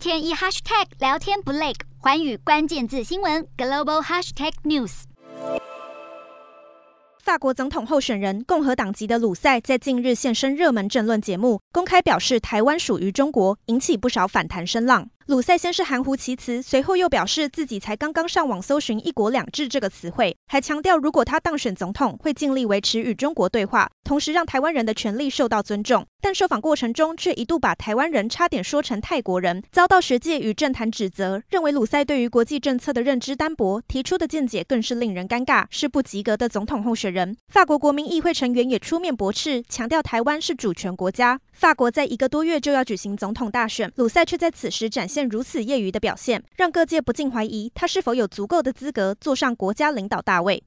天一 hashtag 聊天不累，环宇关键字新闻 global hashtag news。法国总统候选人共和党籍的鲁塞在近日现身热门政论节目，公开表示台湾属于中国，引起不少反弹声浪。鲁塞先是含糊其辞，随后又表示自己才刚刚上网搜寻“一国两制”这个词汇，还强调如果他当选总统，会尽力维持与中国对话，同时让台湾人的权利受到尊重。但受访过程中，却一度把台湾人差点说成泰国人，遭到学界与政坛指责，认为鲁塞对于国际政策的认知单薄，提出的见解更是令人尴尬，是不及格的总统候选人。法国国民议会成员也出面驳斥，强调台湾是主权国家。法国在一个多月就要举行总统大选，鲁塞却在此时展现如此业余的表现，让各界不禁怀疑他是否有足够的资格坐上国家领导大位。